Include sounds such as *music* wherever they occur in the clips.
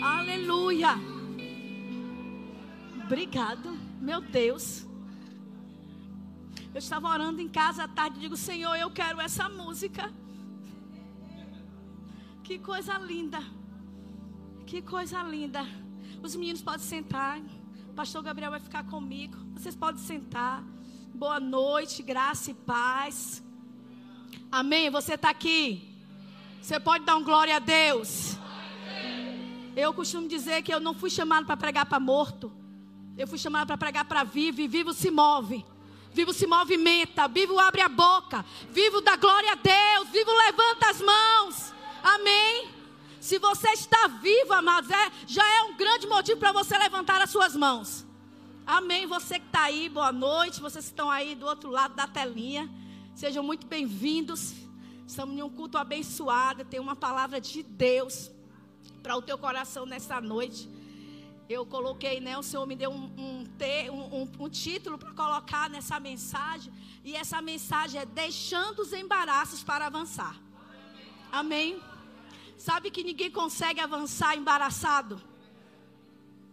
Aleluia. Obrigado, meu Deus. Eu estava orando em casa à tarde e digo, Senhor, eu quero essa música. Que coisa linda. Que coisa linda. Os meninos podem sentar. O pastor Gabriel vai ficar comigo. Vocês podem sentar. Boa noite, graça e paz. Amém. Você está aqui. Você pode dar um glória a Deus. Eu costumo dizer que eu não fui chamado para pregar para morto. Eu fui chamado para pregar para vivo e vivo se move. Vivo se movimenta, vivo abre a boca, vivo dá glória a Deus, vivo levanta as mãos. Amém. Se você está vivo, amados, é, já é um grande motivo para você levantar as suas mãos. Amém. Você que está aí, boa noite. Vocês que estão aí do outro lado da telinha, sejam muito bem-vindos. Estamos em um culto abençoado. Tem uma palavra de Deus para o teu coração nessa noite eu coloquei, né? O Senhor me deu um, um, um, um título para colocar nessa mensagem. E essa mensagem é deixando os embaraços para avançar. Amém? Sabe que ninguém consegue avançar embaraçado?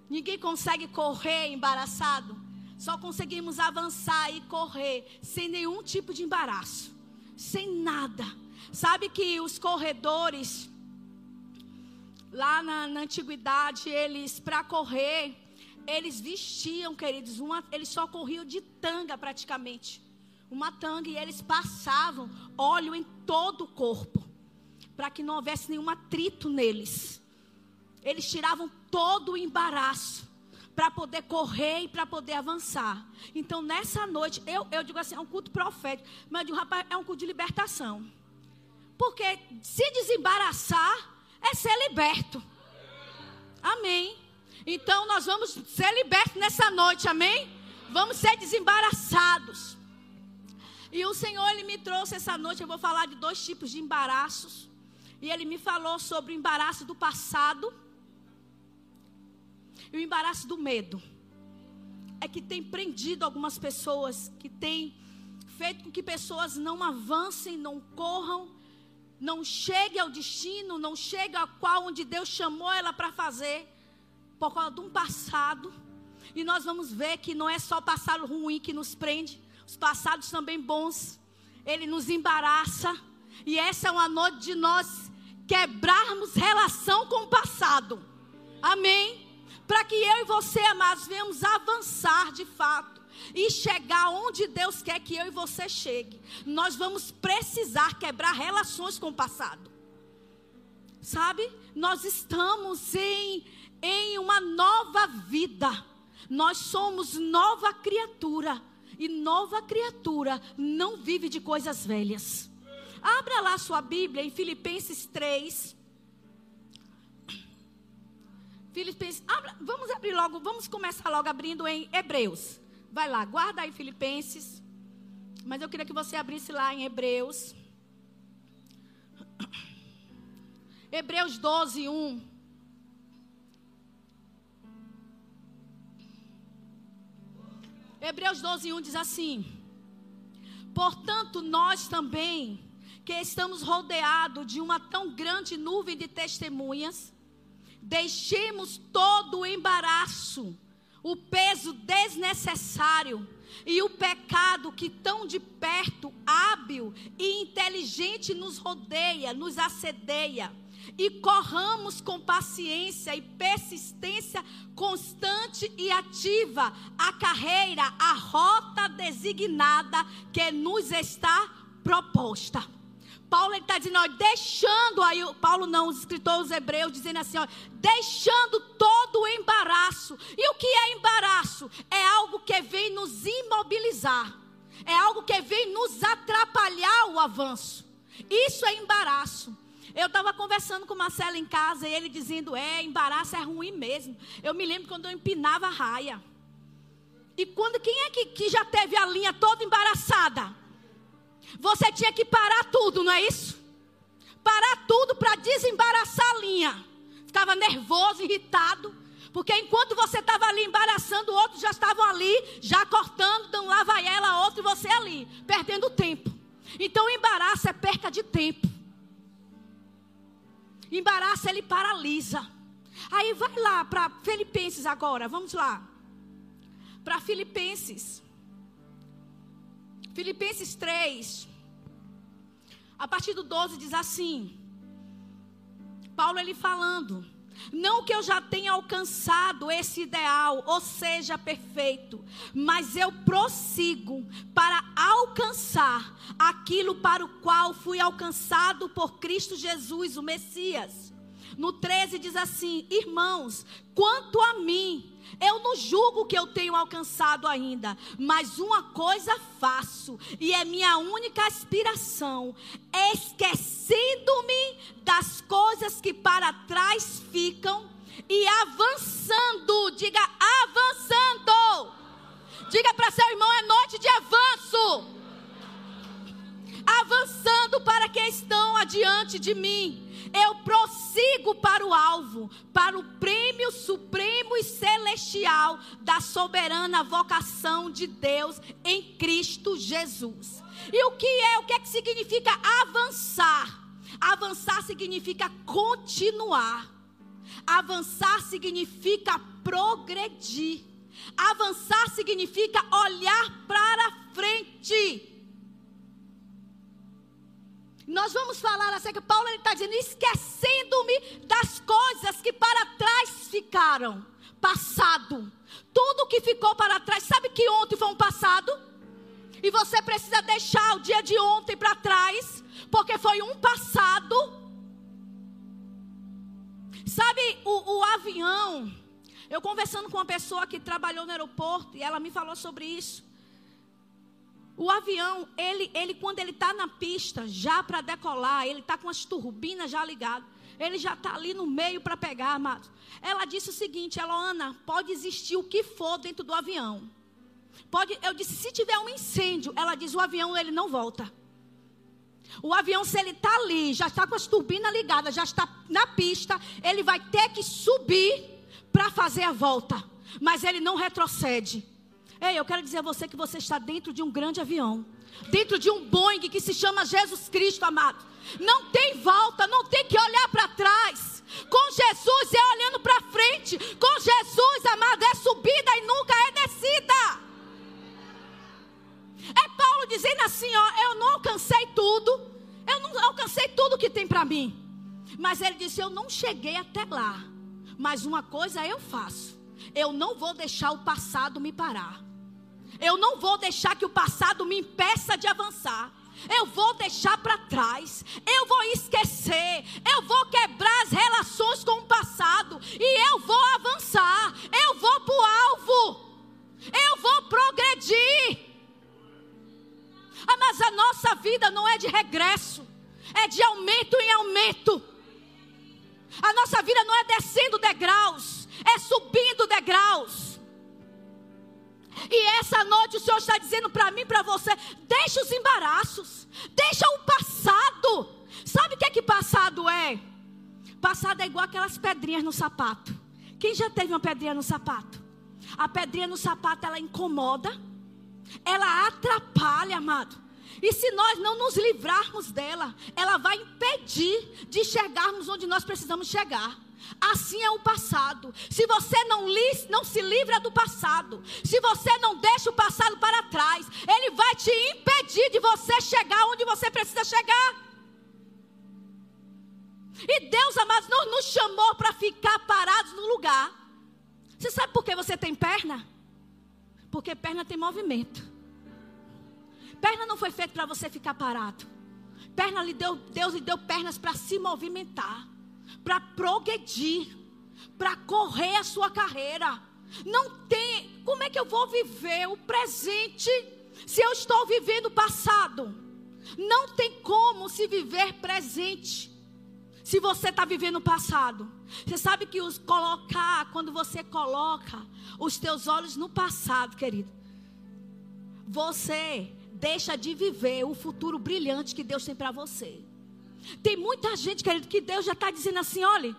Ninguém consegue correr embaraçado. Só conseguimos avançar e correr sem nenhum tipo de embaraço, sem nada. Sabe que os corredores Lá na, na antiguidade, eles, para correr, eles vestiam, queridos, uma, eles só corriam de tanga praticamente. Uma tanga e eles passavam óleo em todo o corpo, para que não houvesse nenhum atrito neles. Eles tiravam todo o embaraço para poder correr e para poder avançar. Então, nessa noite, eu, eu digo assim, é um culto profético, mas eu digo, rapaz, é um culto de libertação. Porque se desembaraçar, é ser liberto. Amém. Então nós vamos ser libertos nessa noite, amém? Vamos ser desembaraçados. E o Senhor, Ele me trouxe essa noite, eu vou falar de dois tipos de embaraços. E Ele me falou sobre o embaraço do passado e o embaraço do medo. É que tem prendido algumas pessoas, que tem feito com que pessoas não avancem, não corram não chegue ao destino, não chegue ao qual onde Deus chamou ela para fazer, por causa de um passado. E nós vamos ver que não é só o passado ruim que nos prende, os passados também bons. Ele nos embaraça. E essa é uma noite de nós quebrarmos relação com o passado. Amém? Para que eu e você, amados, venhamos avançar de fato e chegar onde Deus quer que eu e você chegue, nós vamos precisar quebrar relações com o passado. Sabe? Nós estamos em, em uma nova vida. Nós somos nova criatura. E nova criatura não vive de coisas velhas. Abra lá sua Bíblia em Filipenses 3. Filipenses, abra, vamos abrir logo, vamos começar logo abrindo em Hebreus. Vai lá, guarda aí Filipenses. Mas eu queria que você abrisse lá em Hebreus. *clears throat* Hebreus 12, 1. Hebreus 12, 1 diz assim: Portanto, nós também, que estamos rodeados de uma tão grande nuvem de testemunhas, deixemos todo o embaraço o peso desnecessário e o pecado que tão de perto, hábil e inteligente nos rodeia, nos assedeia. E corramos com paciência e persistência constante e ativa a carreira, a rota designada que nos está proposta. Paulo está dizendo, ó, deixando aí, Paulo não, os escritores hebreus dizendo assim, ó, deixando todo o embaraço. E o que é embaraço? É algo que vem nos imobilizar. É algo que vem nos atrapalhar o avanço. Isso é embaraço. Eu estava conversando com o Marcelo em casa e ele dizendo: é, embaraço é ruim mesmo. Eu me lembro quando eu empinava a raia. E quando quem é que, que já teve a linha toda embaraçada? Você tinha que parar tudo, não é isso? Parar tudo para desembaraçar a linha. Ficava nervoso, irritado. Porque enquanto você estava ali embaraçando, outros já estavam ali, já cortando, dando lá vai ela, outro e você ali, perdendo tempo. Então, embaraço é perca de tempo. Embaraço ele paralisa. Aí vai lá para Filipenses agora, vamos lá. Para Filipenses. Filipenses 3. A partir do 12 diz assim: Paulo ele falando, não que eu já tenha alcançado esse ideal, ou seja, perfeito, mas eu prossigo para alcançar aquilo para o qual fui alcançado por Cristo Jesus, o Messias. No 13 diz assim: Irmãos, quanto a mim, eu não julgo que eu tenho alcançado ainda, mas uma coisa faço, e é minha única aspiração, esquecendo-me das coisas que para trás ficam e avançando, diga avançando. Diga para seu irmão, é noite de avanço. Avançando para que estão adiante de mim eu prossigo para o alvo, para o prêmio supremo e celestial da soberana vocação de Deus em Cristo Jesus. E o que é? O que é que significa avançar? Avançar significa continuar. Avançar significa progredir. Avançar significa olhar para frente. Nós vamos falar que Paulo está dizendo, esquecendo-me das coisas que para trás ficaram, passado. Tudo que ficou para trás, sabe que ontem foi um passado? E você precisa deixar o dia de ontem para trás, porque foi um passado. Sabe o, o avião? Eu conversando com uma pessoa que trabalhou no aeroporto e ela me falou sobre isso. O avião, ele, ele quando ele está na pista, já para decolar, ele está com as turbinas já ligadas. Ele já está ali no meio para pegar, amados. Ela disse o seguinte, ela, Ana, pode existir o que for dentro do avião. Pode, eu disse, se tiver um incêndio, ela diz, o avião ele não volta. O avião, se ele está ali, já está com as turbinas ligadas, já está na pista, ele vai ter que subir para fazer a volta. Mas ele não retrocede. Ei, eu quero dizer a você que você está dentro de um grande avião. Dentro de um Boeing que se chama Jesus Cristo, amado. Não tem volta, não tem que olhar para trás. Com Jesus é olhando para frente. Com Jesus, amado, é subida e nunca é descida. É Paulo dizendo assim, ó, eu não alcancei tudo. Eu não alcancei tudo que tem para mim. Mas ele disse, eu não cheguei até lá. Mas uma coisa eu faço. Eu não vou deixar o passado me parar. Eu não vou deixar que o passado me impeça de avançar. Eu vou deixar para trás. Eu vou esquecer. Eu vou quebrar as relações com o passado. E eu vou avançar. Eu vou para o alvo. Eu vou progredir. Ah, mas a nossa vida não é de regresso. É de aumento em aumento. A nossa vida não é descendo degraus. É subindo degraus. E essa noite o Senhor está dizendo para mim, para você: deixa os embaraços, deixa o passado. Sabe o que é que passado é? Passado é igual aquelas pedrinhas no sapato. Quem já teve uma pedrinha no sapato? A pedrinha no sapato ela incomoda, ela atrapalha, amado. E se nós não nos livrarmos dela, ela vai impedir de chegarmos onde nós precisamos chegar. Assim é o passado. Se você não, li, não se livra do passado, se você não deixa o passado para trás, ele vai te impedir de você chegar onde você precisa chegar. E Deus, amados, não nos chamou para ficar parados no lugar. Você sabe por que você tem perna? Porque perna tem movimento. Perna não foi feita para você ficar parado. Perna lhe deu, Deus lhe deu pernas para se movimentar para progredir, para correr a sua carreira. Não tem. Como é que eu vou viver o presente se eu estou vivendo o passado? Não tem como se viver presente se você está vivendo o passado. Você sabe que os colocar, quando você coloca os teus olhos no passado, querido, você deixa de viver o futuro brilhante que Deus tem para você. Tem muita gente, querido, que Deus já está dizendo assim: olhe,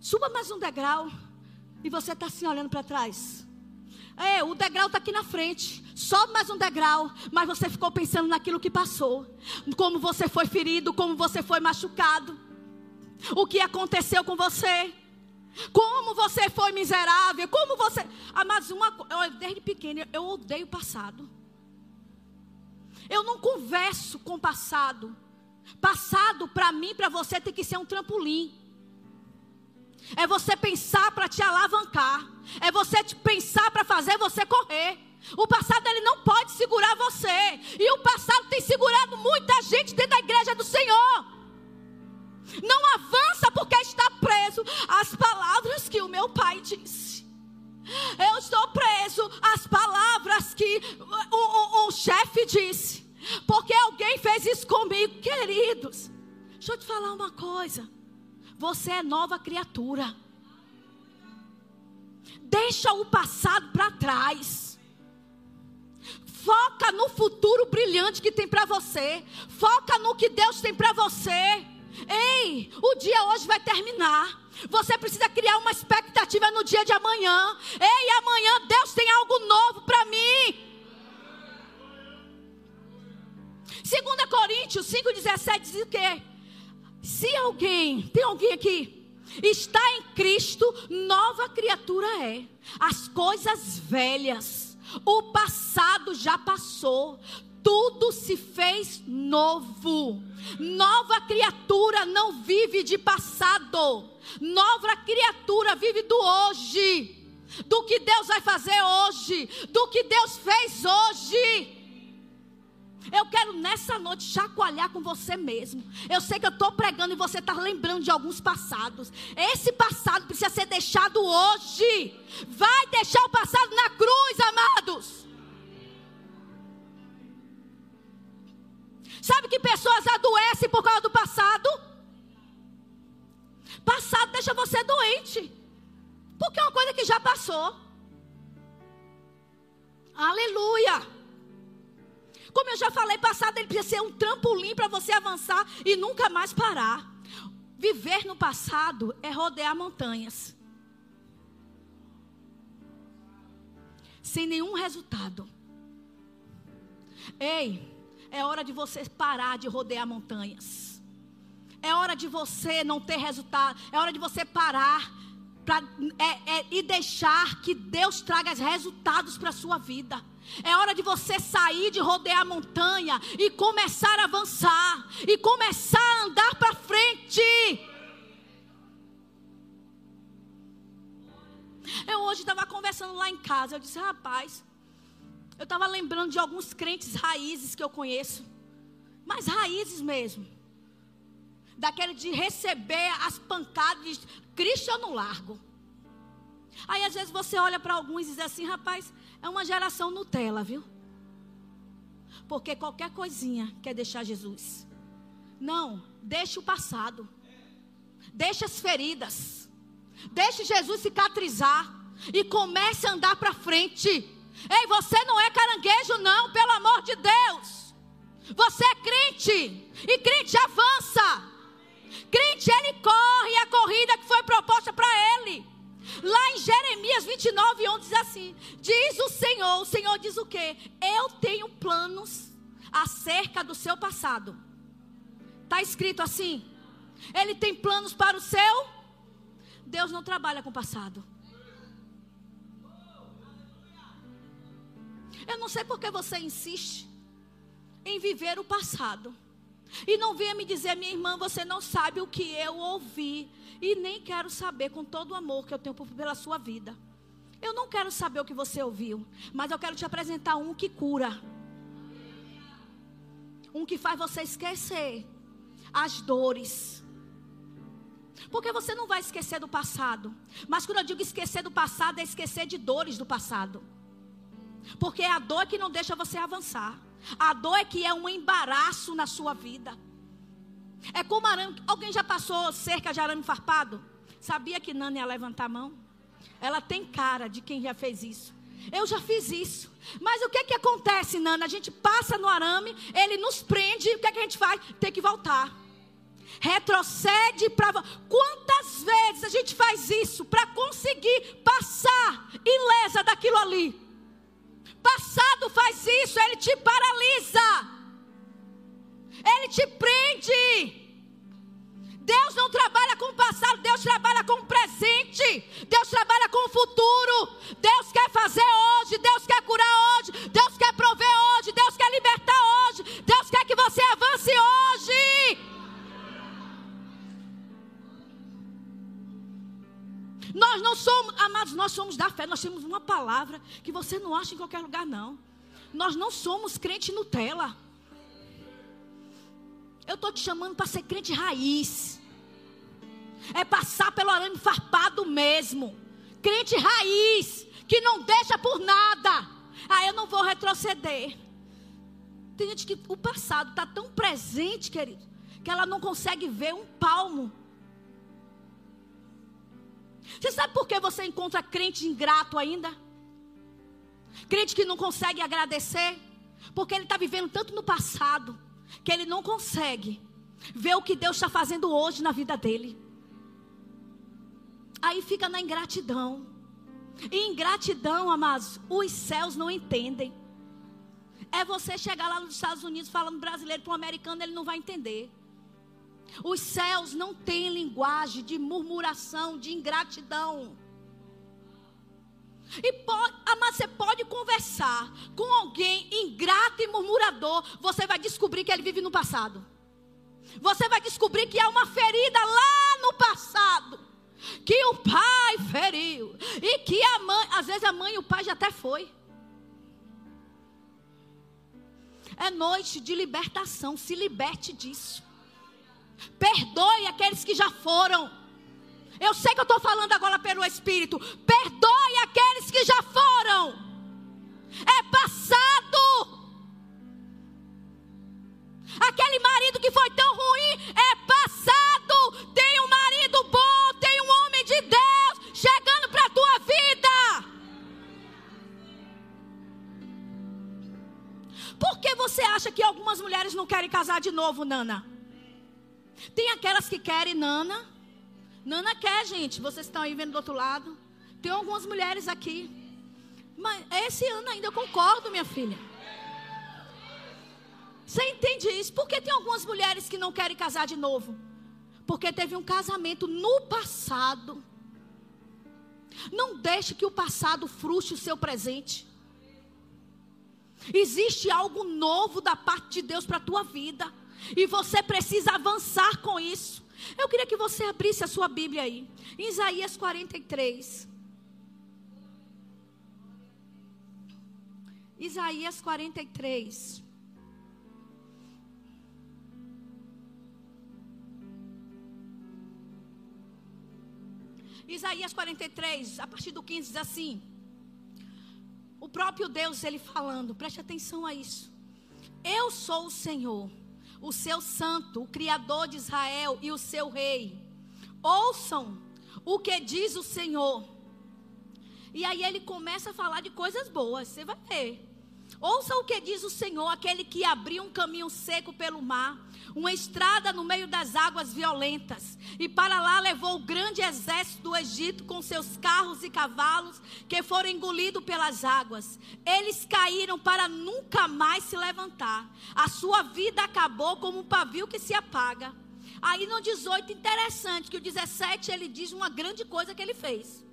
suba mais um degrau. E você está assim olhando para trás. É, o degrau está aqui na frente. Sobe mais um degrau. Mas você ficou pensando naquilo que passou. Como você foi ferido, como você foi machucado. O que aconteceu com você. Como você foi miserável, como você. Ah, mas uma coisa, desde pequena eu odeio o passado. Eu não converso com o passado. Passado para mim, para você tem que ser um trampolim. É você pensar para te alavancar. É você pensar para fazer você correr. O passado ele não pode segurar você. E o passado tem segurado muita gente dentro da igreja do Senhor. Não avança porque está preso às palavras que o meu pai disse. Eu estou preso às palavras que o, o, o chefe disse. Porque alguém fez isso comigo, queridos. Deixa eu te falar uma coisa. Você é nova criatura. Deixa o passado para trás. Foca no futuro brilhante que tem para você. Foca no que Deus tem para você. Ei, o dia hoje vai terminar. Você precisa criar uma expectativa no dia de amanhã. Ei, amanhã Deus tem algo novo para mim. 2 Coríntios 5,17 diz o quê? Se alguém, tem alguém aqui, está em Cristo, nova criatura é. As coisas velhas, o passado já passou, tudo se fez novo. Nova criatura não vive de passado, nova criatura vive do hoje, do que Deus vai fazer hoje, do que Deus fez hoje. Eu quero nessa noite chacoalhar com você mesmo. Eu sei que eu estou pregando e você está lembrando de alguns passados. Esse passado precisa ser deixado hoje. Vai deixar o passado na cruz, amados. Sabe que pessoas adoecem por causa do passado? Passado deixa você doente. Porque é uma coisa que já passou. Aleluia. Como eu já falei, passado ele precisa ser um trampolim para você avançar e nunca mais parar. Viver no passado é rodear montanhas. Sem nenhum resultado. Ei, é hora de você parar de rodear montanhas. É hora de você não ter resultado. É hora de você parar pra, é, é, e deixar que Deus traga resultados para a sua vida. É hora de você sair de rodear a montanha e começar a avançar e começar a andar para frente. Eu hoje estava conversando lá em casa. Eu disse, rapaz, eu estava lembrando de alguns crentes raízes que eu conheço, mas raízes mesmo. Daquele de receber as pancadas de Cristo eu não largo. Aí às vezes você olha para alguns e diz assim, rapaz, é uma geração Nutella, viu? Porque qualquer coisinha quer deixar Jesus. Não, deixe o passado. Deixe as feridas. Deixe Jesus cicatrizar. E comece a andar para frente. Ei, você não é caranguejo, não, pelo amor de Deus. Você é crente. E crente avança. Crente, ele corre 29, 11 diz assim: Diz o Senhor, o Senhor diz o quê? Eu tenho planos acerca do seu passado. Está escrito assim? Ele tem planos para o seu? Deus não trabalha com o passado. Eu não sei por que você insiste em viver o passado. E não venha me dizer, minha irmã, você não sabe o que eu ouvi. E nem quero saber com todo o amor que eu tenho pela sua vida. Eu não quero saber o que você ouviu. Mas eu quero te apresentar um que cura. Um que faz você esquecer as dores. Porque você não vai esquecer do passado. Mas quando eu digo esquecer do passado, é esquecer de dores do passado. Porque é a dor que não deixa você avançar. A dor é que é um embaraço na sua vida. É como arame. Alguém já passou cerca de arame farpado? Sabia que Nana ia levantar a mão? Ela tem cara de quem já fez isso. Eu já fiz isso. Mas o que que acontece, Nana? A gente passa no arame, ele nos prende, o que, que a gente faz? Tem que voltar. Retrocede para. Quantas vezes a gente faz isso para conseguir passar ilesa daquilo ali? Passado faz isso, ele te paralisa. Ele te prende. Deus não trabalha com o passado, Deus trabalha com o presente. Deus trabalha com o futuro. Deus quer fazer hoje, Deus quer curar hoje, Deus quer prover hoje, Deus quer libertar hoje, Deus quer que você avance hoje. Nós não somos, amados, nós somos da fé, nós temos uma palavra que você não acha em qualquer lugar, não. Nós não somos crente Nutella. Eu estou te chamando para ser crente raiz. É passar pelo arame farpado mesmo. Crente raiz, que não deixa por nada. Ah, eu não vou retroceder. Tem gente que o passado está tão presente, querido, que ela não consegue ver um palmo. Você sabe por que você encontra crente ingrato ainda? Crente que não consegue agradecer, porque ele está vivendo tanto no passado, que ele não consegue ver o que Deus está fazendo hoje na vida dele. Aí fica na ingratidão. E ingratidão, amados, os céus não entendem. É você chegar lá nos Estados Unidos falando brasileiro para um americano, ele não vai entender. Os céus não têm linguagem de murmuração, de ingratidão. E pode, mas você pode conversar com alguém ingrato e murmurador, você vai descobrir que ele vive no passado. Você vai descobrir que há uma ferida lá no passado. Que o pai feriu. E que a mãe, às vezes a mãe e o pai já até foi. É noite de libertação. Se liberte disso. Perdoe aqueles que já foram. Eu sei que eu estou falando agora pelo Espírito. Perdoe aqueles que já foram. É passado. Aquele marido que foi tão ruim é passado. Tem um marido Por que você acha que algumas mulheres não querem casar de novo, Nana? Tem aquelas que querem, Nana. Nana quer, gente. Vocês estão aí vendo do outro lado. Tem algumas mulheres aqui. Mas esse ano ainda eu concordo, minha filha. Você entende isso? Porque tem algumas mulheres que não querem casar de novo. Porque teve um casamento no passado. Não deixe que o passado frustre o seu presente. Existe algo novo da parte de Deus para a tua vida. E você precisa avançar com isso. Eu queria que você abrisse a sua Bíblia aí. Em Isaías 43. Isaías 43. Isaías 43, a partir do 15 diz assim: O próprio Deus, ele falando, preste atenção a isso. Eu sou o Senhor o seu santo, o Criador de Israel e o seu rei. Ouçam o que diz o Senhor. E aí ele começa a falar de coisas boas, você vai ver. Ouça o que diz o Senhor, aquele que abriu um caminho seco pelo mar, uma estrada no meio das águas violentas, e para lá levou o grande exército do Egito com seus carros e cavalos, que foram engolidos pelas águas. Eles caíram para nunca mais se levantar. A sua vida acabou como um pavio que se apaga. Aí no 18, interessante, que o 17 ele diz uma grande coisa que ele fez.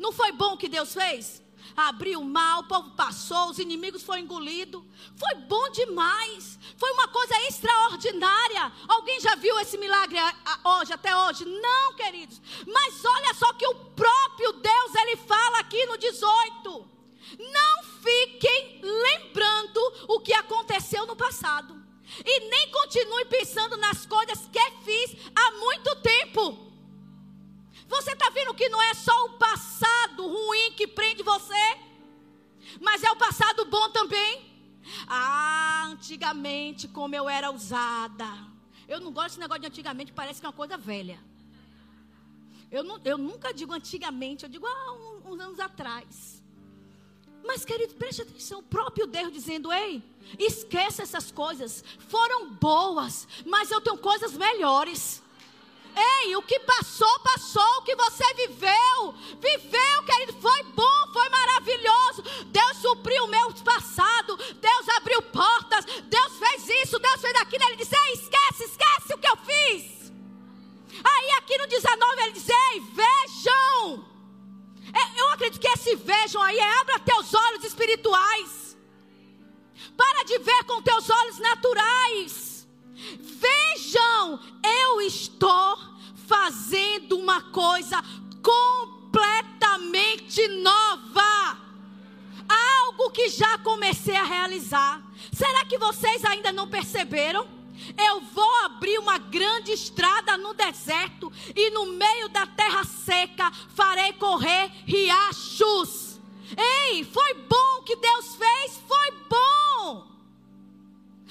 Não foi bom o que Deus fez? Abriu o mar, o povo passou, os inimigos foram engolidos. Foi bom demais. Foi uma coisa extraordinária. Alguém já viu esse milagre hoje, até hoje? Não, queridos. Mas olha só que o próprio Deus, ele fala aqui no 18. Não fiquem lembrando o que aconteceu no passado. E nem continue pensando nas coisas que fiz há muito tempo. Você está vendo que não é só o passado ruim que prende você, mas é o passado bom também. Ah, antigamente como eu era usada. Eu não gosto desse negócio de antigamente, parece que é uma coisa velha. Eu, não, eu nunca digo antigamente, eu digo ah, um, uns anos atrás. Mas, querido, preste atenção, o próprio Deus dizendo: Ei, esqueça essas coisas, foram boas, mas eu tenho coisas melhores. Ei, o que passou, passou. O que você viveu, viveu, querido. Foi bom, foi maravilhoso. Deus supriu o meu passado. Deus abriu portas. Deus fez isso, Deus fez aquilo. Ele disse: Ei, esquece, esquece o que eu fiz. Aí aqui no 19 ele diz: Ei, vejam. É, eu acredito que esse vejam aí é abra teus olhos espirituais. Para de ver com teus olhos naturais. Vejam, eu estou fazendo uma coisa completamente nova. Algo que já comecei a realizar. Será que vocês ainda não perceberam? Eu vou abrir uma grande estrada no deserto e no meio da terra seca farei correr riachos. Ei, foi bom que Deus fez, foi bom.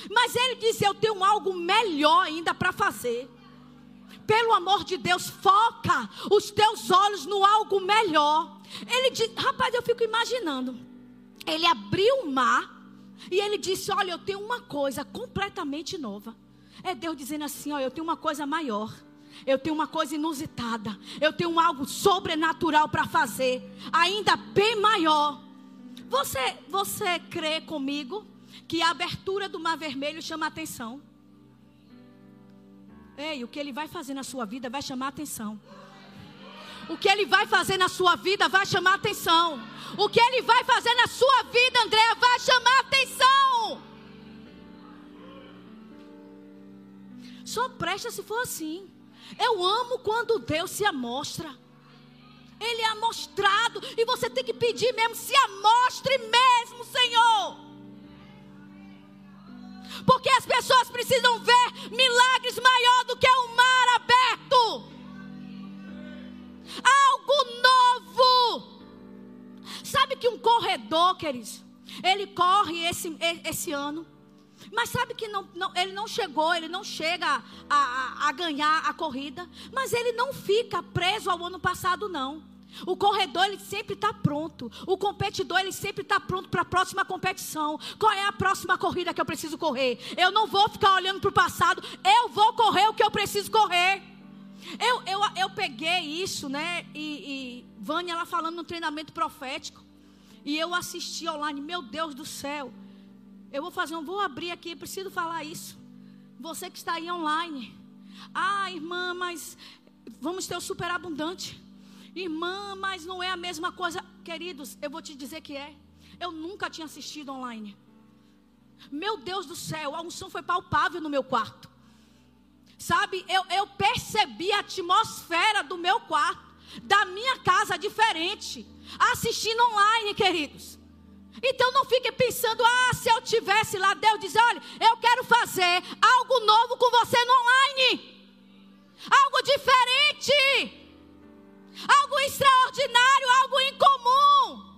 Mas ele disse: Eu tenho algo melhor ainda para fazer. Pelo amor de Deus, foca os teus olhos no algo melhor. Ele disse: Rapaz, eu fico imaginando. Ele abriu o mar e ele disse: Olha, eu tenho uma coisa completamente nova. É Deus dizendo assim: Olha, eu tenho uma coisa maior. Eu tenho uma coisa inusitada. Eu tenho algo sobrenatural para fazer, ainda bem maior. Você, você crê comigo que a abertura do Mar Vermelho chama atenção? Ei, o que ele vai fazer na sua vida vai chamar atenção. O que ele vai fazer na sua vida vai chamar atenção. O que ele vai fazer na sua vida, Andréa, vai chamar atenção. Só presta se for assim. Eu amo quando Deus se amostra. Ele é amostrado. E você tem que pedir mesmo: se amostre mesmo, Senhor. Porque as pessoas precisam ver milagres maior do que o mar aberto. Algo novo. Sabe que um corredor, queridos, ele corre esse, esse ano. Mas sabe que não, não, ele não chegou, ele não chega a, a, a ganhar a corrida. Mas ele não fica preso ao ano passado, não. O corredor ele sempre está pronto. O competidor ele sempre está pronto para a próxima competição. Qual é a próxima corrida que eu preciso correr? Eu não vou ficar olhando para o passado. Eu vou correr o que eu preciso correr. Eu, eu, eu peguei isso, né? E, e Vânia ela falando no treinamento profético. E eu assisti online. Meu Deus do céu. Eu vou fazer um, vou abrir aqui, preciso falar isso. Você que está aí online. Ah, irmã, mas vamos ter o superabundante. Irmã, mas não é a mesma coisa. Queridos, eu vou te dizer que é. Eu nunca tinha assistido online. Meu Deus do céu, a unção foi palpável no meu quarto. Sabe, eu, eu percebi a atmosfera do meu quarto, da minha casa diferente, assistindo online, queridos. Então não fique pensando, ah, se eu tivesse lá, Deus diz, olha, eu quero fazer algo novo com você no online. Algo diferente. Algo extraordinário, algo incomum.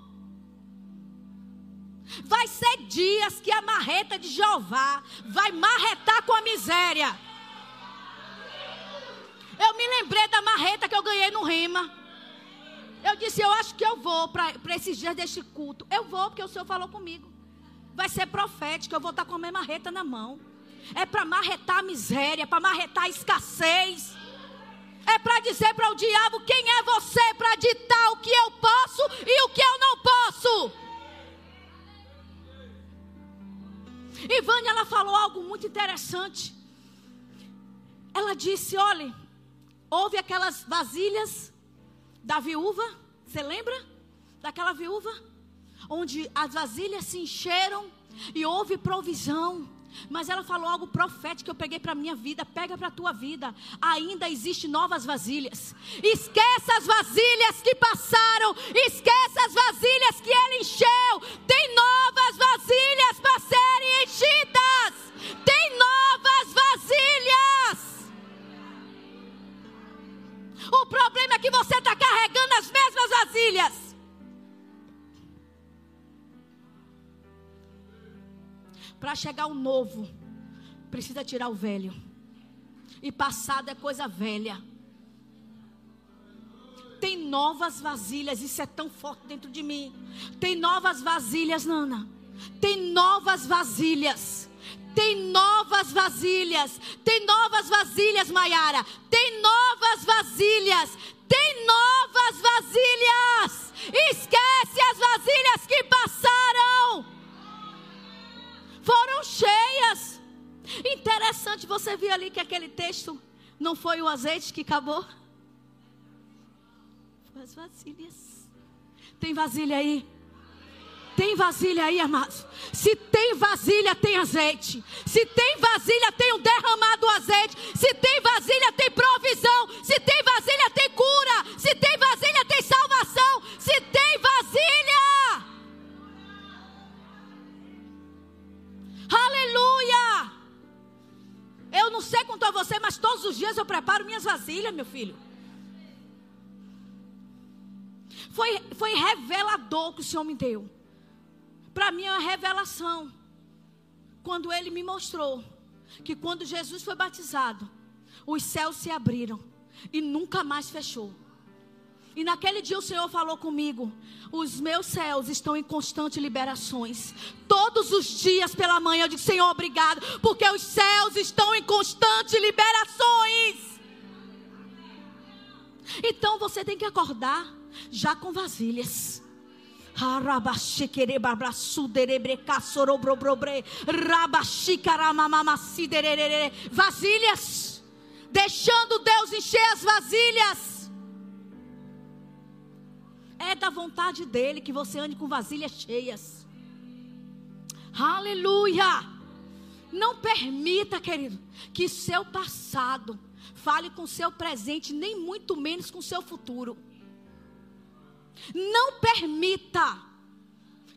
Vai ser dias que a marreta de Jeová vai marretar com a miséria. Eu me lembrei da marreta que eu ganhei no rima. Eu disse, eu acho que eu vou para esses dias deste culto. Eu vou, porque o Senhor falou comigo. Vai ser profético, eu vou estar com a minha marreta na mão. É para marretar a miséria, para marretar a escassez. É para dizer para o diabo quem é você para ditar o que eu posso e o que eu não posso. Ivânia, ela falou algo muito interessante. Ela disse: olhe, houve aquelas vasilhas da viúva, você lembra? Daquela viúva? Onde as vasilhas se encheram e houve provisão. Mas ela falou algo profético que eu peguei para minha vida, pega para a tua vida. Ainda existem novas vasilhas. Esqueça as vasilhas que passaram, esqueça as vasilhas que ele encheu. Tem novas vasilhas para serem enchidas. Tem novas vasilhas. O problema é que você está carregando as mesmas vasilhas. Para chegar o novo, precisa tirar o velho. E passado é coisa velha. Tem novas vasilhas, isso é tão forte dentro de mim. Tem novas vasilhas, Nana. Tem novas vasilhas. Tem novas vasilhas. Tem novas vasilhas, Maiara. Tem novas vasilhas. Tem novas vasilhas. Esquece as vasilhas que passaram. Foram cheias. Interessante você ver ali que aquele texto não foi o azeite que acabou. Foi as vasilhas. Tem vasilha aí? Tem vasilha aí, amados? Se tem vasilha, tem azeite. Se tem vasilha, tem um derramado azeite. Se tem vasilha, tem provisão. Se tem vasilha, tem cura. Se tem vasilha, tem salvação. Se tem vasilha. Aleluia! Eu não sei quanto a você, mas todos os dias eu preparo minhas vasilhas, meu filho. Foi, foi revelador que o Senhor me deu. Para mim é uma revelação. Quando ele me mostrou que quando Jesus foi batizado, os céus se abriram e nunca mais fechou. E naquele dia o Senhor falou comigo: os meus céus estão em constante liberações. Todos os dias pela manhã eu digo: Senhor, obrigado, porque os céus estão em constante liberações. Então você tem que acordar já com vasilhas. Vasilhas, deixando Deus encher as vasilhas. É da vontade dele que você ande com vasilhas cheias. Aleluia! Não permita, querido, que seu passado fale com seu presente, nem muito menos com seu futuro. Não permita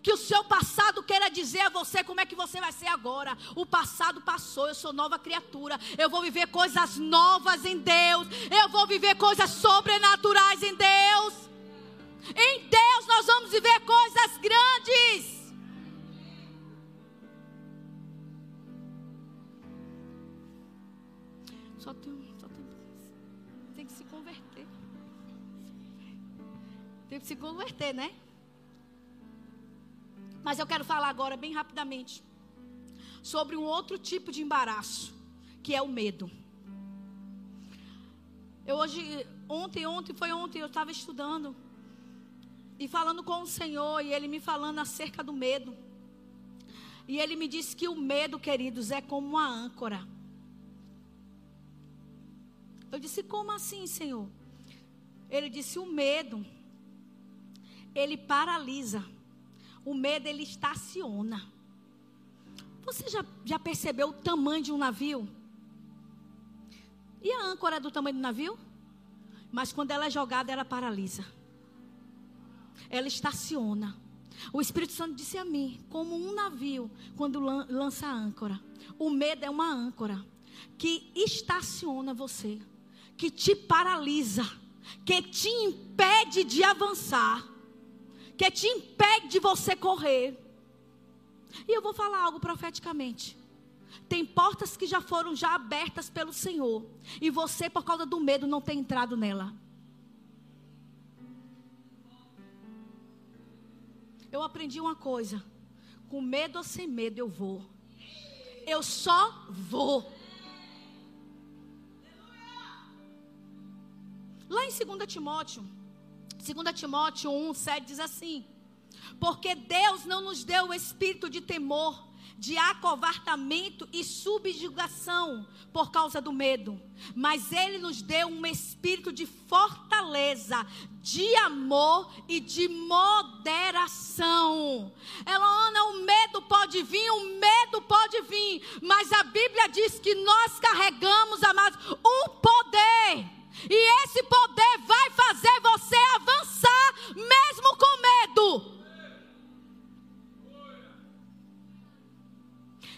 que o seu passado queira dizer a você como é que você vai ser agora. O passado passou, eu sou nova criatura. Eu vou viver coisas novas em Deus. Eu vou viver coisas sobrenaturais em Deus. Em Deus nós vamos viver coisas grandes. Só tem, só tem, tem que se converter. Tem que se converter, né? Mas eu quero falar agora, bem rapidamente, sobre um outro tipo de embaraço, que é o medo. Eu hoje, ontem, ontem, foi ontem, eu estava estudando e falando com o Senhor, e Ele me falando acerca do medo. E Ele me disse que o medo, queridos, é como uma âncora. Eu disse, como assim, Senhor? Ele disse, o medo, ele paralisa. O medo, ele estaciona. Você já, já percebeu o tamanho de um navio? E a âncora é do tamanho do navio? Mas quando ela é jogada, ela paralisa. Ela estaciona. O Espírito Santo disse a mim, como um navio, quando lança a âncora. O medo é uma âncora que estaciona você, que te paralisa, que te impede de avançar que te impede de você correr. E eu vou falar algo profeticamente. Tem portas que já foram já abertas pelo Senhor, e você por causa do medo não tem entrado nela. Eu aprendi uma coisa: com medo ou sem medo eu vou. Eu só vou. Lá em 2 Timóteo 2 Timóteo 1, 7 diz assim: Porque Deus não nos deu o espírito de temor, de acovartamento e subjugação por causa do medo, mas Ele nos deu um espírito de fortaleza, de amor e de moderação. Elona, o medo pode vir, o medo pode vir, mas a Bíblia diz que nós carregamos, amados, um poder e esse poder vai fazer você avançar, mesmo com medo.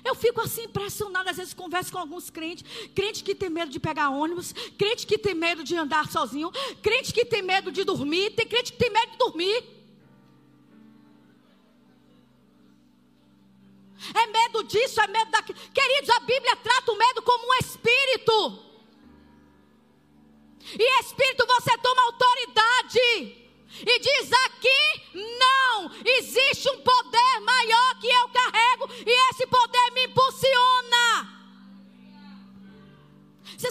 Eu fico assim impressionada, às vezes converso com alguns crentes, crente que tem medo de pegar ônibus, crente que tem medo de andar sozinho, crente que tem medo de dormir, tem crente que tem medo de dormir. É medo disso, é medo daquilo. Queridos, a Bíblia trata o medo como um espírito. E Espírito, você toma autoridade. E diz aqui: não, existe um poder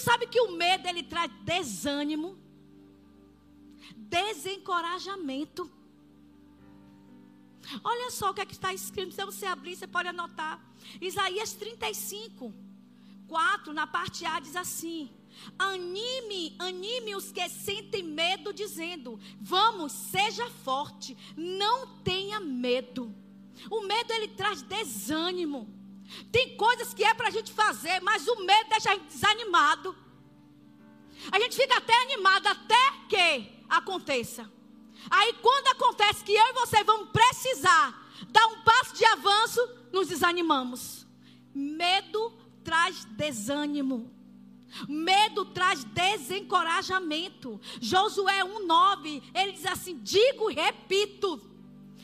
sabe que o medo ele traz desânimo, desencorajamento. Olha só o que, é que está escrito. Se você abrir, você pode anotar. Isaías 35, 4, na parte A, diz assim: Anime, anime os que sentem medo, dizendo: Vamos, seja forte, não tenha medo. O medo ele traz desânimo. Tem coisas que é para a gente fazer, mas o medo deixa a gente desanimado. A gente fica até animado até que aconteça. Aí quando acontece que eu e você vamos precisar dar um passo de avanço, nos desanimamos. Medo traz desânimo. Medo traz desencorajamento. Josué 1:9, ele diz assim: "Digo e repito: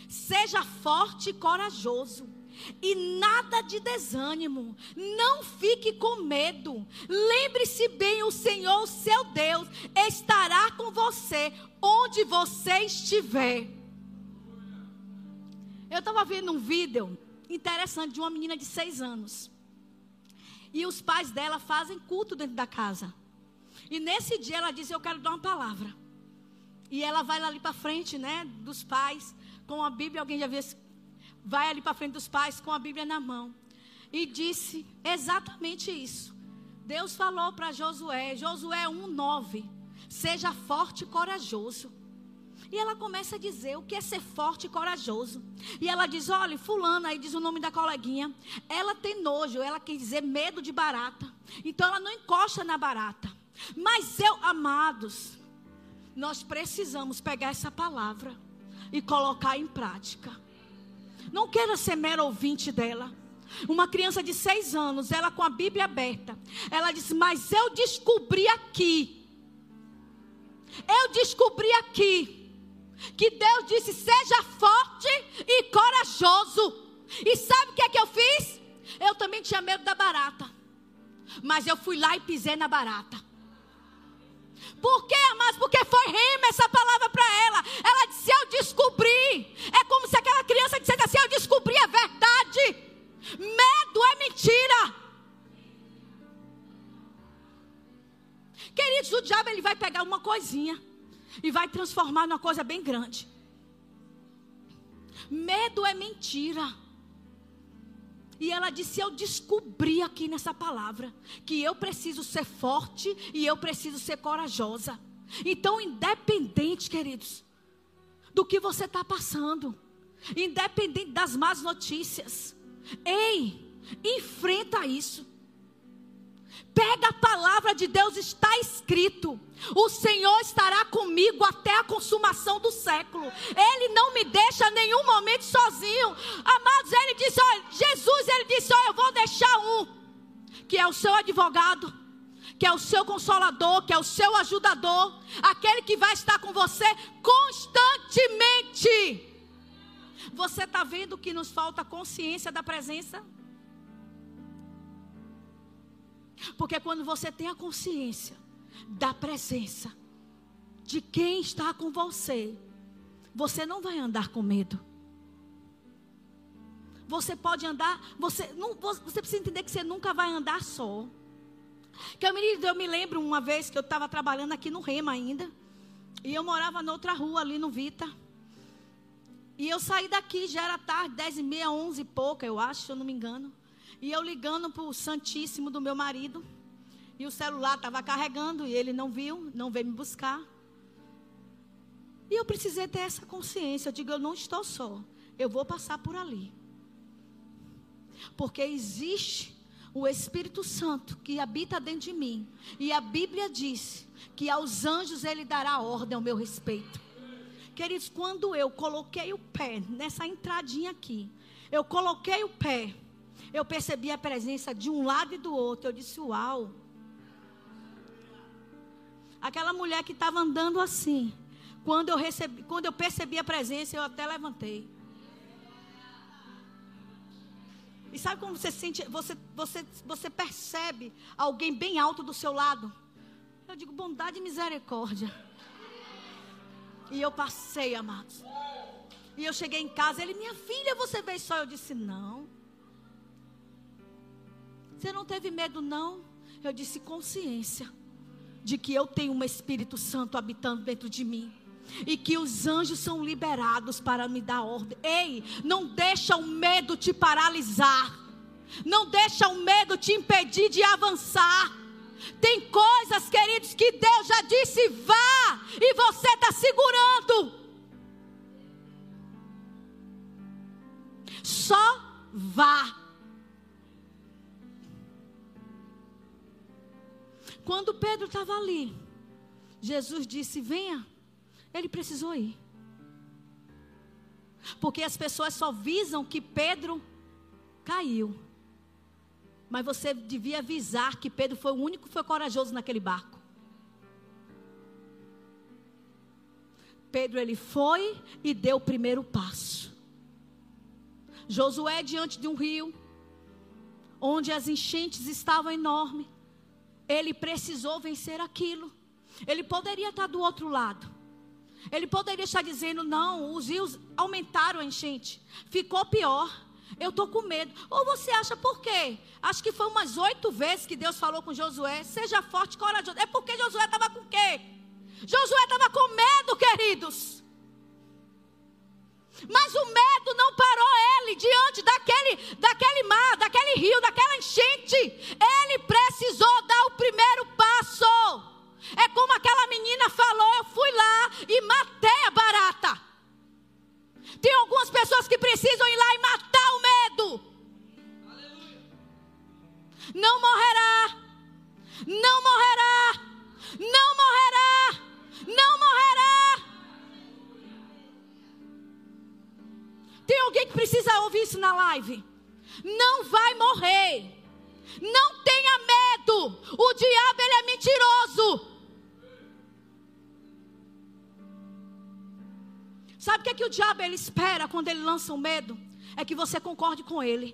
seja forte e corajoso e nada de desânimo. Não fique com medo. Lembre-se bem: o Senhor, o seu Deus, estará com você onde você estiver. Eu estava vendo um vídeo interessante de uma menina de seis anos. E os pais dela fazem culto dentro da casa. E nesse dia ela diz: Eu quero dar uma palavra. E ela vai ali para frente, né, dos pais, com a Bíblia. Alguém já viu esse vai ali para frente dos pais com a Bíblia na mão. E disse exatamente isso. Deus falou para Josué, Josué 1:9, seja forte e corajoso. E ela começa a dizer o que é ser forte e corajoso. E ela diz: olha, fulana, aí diz o nome da coleguinha. Ela tem nojo, ela quer dizer medo de barata. Então ela não encosta na barata. Mas eu, amados, nós precisamos pegar essa palavra e colocar em prática. Não queira ser mero ouvinte dela. Uma criança de seis anos, ela com a Bíblia aberta, ela disse: Mas eu descobri aqui, eu descobri aqui, que Deus disse: Seja forte e corajoso. E sabe o que é que eu fiz? Eu também tinha medo da barata, mas eu fui lá e pisei na barata. Por quê, amados? Porque foi rema essa palavra para ela. Ela disse: Eu descobri. É como se criança dissesse assim: Eu descobri a verdade. Medo é mentira. Queridos, o diabo ele vai pegar uma coisinha e vai transformar numa coisa bem grande. Medo é mentira. E ela disse: Eu descobri aqui nessa palavra que eu preciso ser forte e eu preciso ser corajosa. Então, independente, queridos, do que você está passando, independente das más notícias, ei, enfrenta isso. Pega a palavra de Deus, está escrito. O Senhor estará comigo até a consumação do século. Ele não me deixa nenhum momento sozinho. Amados, ele disse: olha, Jesus, ele disse: olha, eu vou deixar um, que é o seu advogado, que é o seu consolador, que é o seu ajudador, aquele que vai estar com você constantemente. Você está vendo que nos falta consciência da presença? Porque quando você tem a consciência da presença de quem está com você, você não vai andar com medo. Você pode andar, você, não, você precisa entender que você nunca vai andar só. Que eu me, eu me lembro uma vez que eu estava trabalhando aqui no Rema ainda. E eu morava noutra rua ali no Vita. E eu saí daqui, já era tarde, dez e meia, onze e pouca, eu acho, se eu não me engano. E eu ligando para o Santíssimo do meu marido. E o celular estava carregando e ele não viu, não veio me buscar. E eu precisei ter essa consciência. Eu digo, eu não estou só. Eu vou passar por ali. Porque existe o Espírito Santo que habita dentro de mim. E a Bíblia diz que aos anjos ele dará ordem ao meu respeito. Queridos, quando eu coloquei o pé nessa entradinha aqui, eu coloquei o pé eu percebi a presença de um lado e do outro. Eu disse: Uau! Aquela mulher que estava andando assim. Quando eu, recebi, quando eu percebi a presença, eu até levantei. E sabe como você sente? Você, você, você percebe alguém bem alto do seu lado? Eu digo, bondade e misericórdia. E eu passei, amados. E eu cheguei em casa, ele, minha filha, você veio só? Eu disse, não. Você não teve medo, não? Eu disse consciência de que eu tenho um Espírito Santo habitando dentro de mim. E que os anjos são liberados para me dar ordem. Ei, não deixa o medo te paralisar. Não deixa o medo te impedir de avançar. Tem coisas, queridos, que Deus já disse vá e você está segurando. Só vá. Quando Pedro estava ali, Jesus disse: Venha. Ele precisou ir. Porque as pessoas só visam que Pedro caiu. Mas você devia avisar que Pedro foi o único que foi corajoso naquele barco. Pedro ele foi e deu o primeiro passo. Josué diante de um rio, onde as enchentes estavam enormes, ele precisou vencer aquilo. Ele poderia estar do outro lado. Ele poderia estar dizendo: não, os rios aumentaram a enchente, ficou pior. Eu estou com medo. Ou você acha por quê? Acho que foi umas oito vezes que Deus falou com Josué: seja forte corajoso. É porque Josué estava com quê? Josué estava com medo, queridos. Mas o medo não parou ele diante daquele, daquele mar, daquele rio, daquela enchente. Ele precisou dar o primeiro passo. É como aquela menina falou: eu fui lá e matei a barata. Tem algumas pessoas que precisam ir lá e matar o medo. Não morrerá. Não morrerá. Não morrerá. Não morrerá. Tem alguém que precisa ouvir isso na live? Não vai morrer. Não tenha medo. O diabo ele é mentiroso. Sabe o que, é que o diabo ele espera quando ele lança o medo? É que você concorde com ele.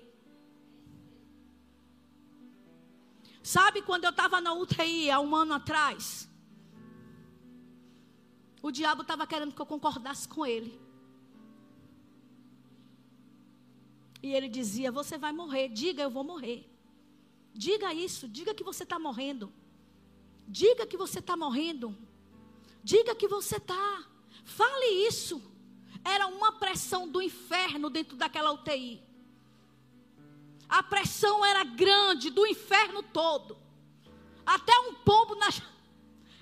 Sabe quando eu estava na UTI há um ano atrás? O diabo estava querendo que eu concordasse com ele. E ele dizia: Você vai morrer. Diga, eu vou morrer. Diga isso. Diga que você está morrendo. Diga que você está morrendo. Diga que você está. Fale isso era uma pressão do inferno dentro daquela UTI. A pressão era grande do inferno todo. Até um pombo na,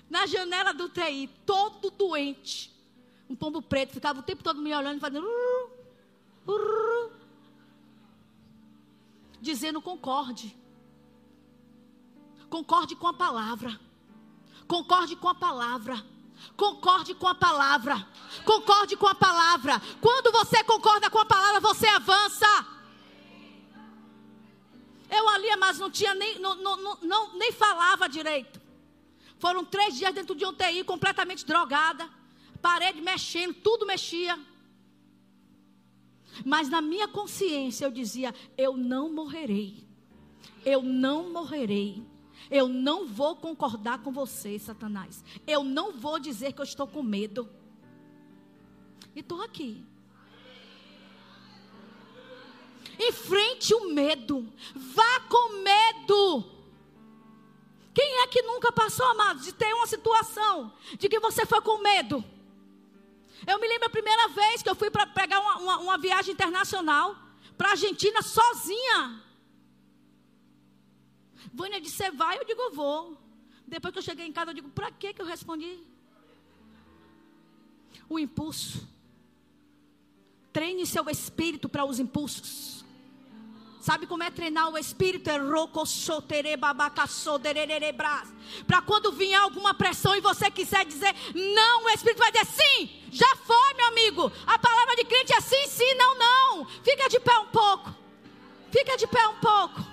na janela do UTI, todo doente. Um pombo preto, ficava o tempo todo me olhando e fazendo. Dizendo concorde. Concorde com a palavra. Concorde com a palavra. Concorde com a palavra. Concorde com a palavra. Quando você concorda com a palavra, você avança. Eu ali, mas não tinha nem, não, não, não, nem falava direito. Foram três dias dentro de UTI, completamente drogada. Parede mexendo, tudo mexia. Mas na minha consciência eu dizia: eu não morrerei. Eu não morrerei. Eu não vou concordar com você, Satanás. Eu não vou dizer que eu estou com medo. E estou aqui. Enfrente o medo. Vá com medo. Quem é que nunca passou, amados, de ter uma situação de que você foi com medo? Eu me lembro a primeira vez que eu fui para pegar uma, uma, uma viagem internacional para a Argentina sozinha. Vânia disse, você vai? Eu digo, vou. Depois que eu cheguei em casa, eu digo, para que eu respondi? O impulso. Treine seu espírito para os impulsos. Sabe como é treinar o espírito? É Para quando vier alguma pressão e você quiser dizer não, o espírito vai dizer sim. Já foi, meu amigo. A palavra de crente é sim, sim, não, não. Fica de pé um pouco. Fica de pé um pouco.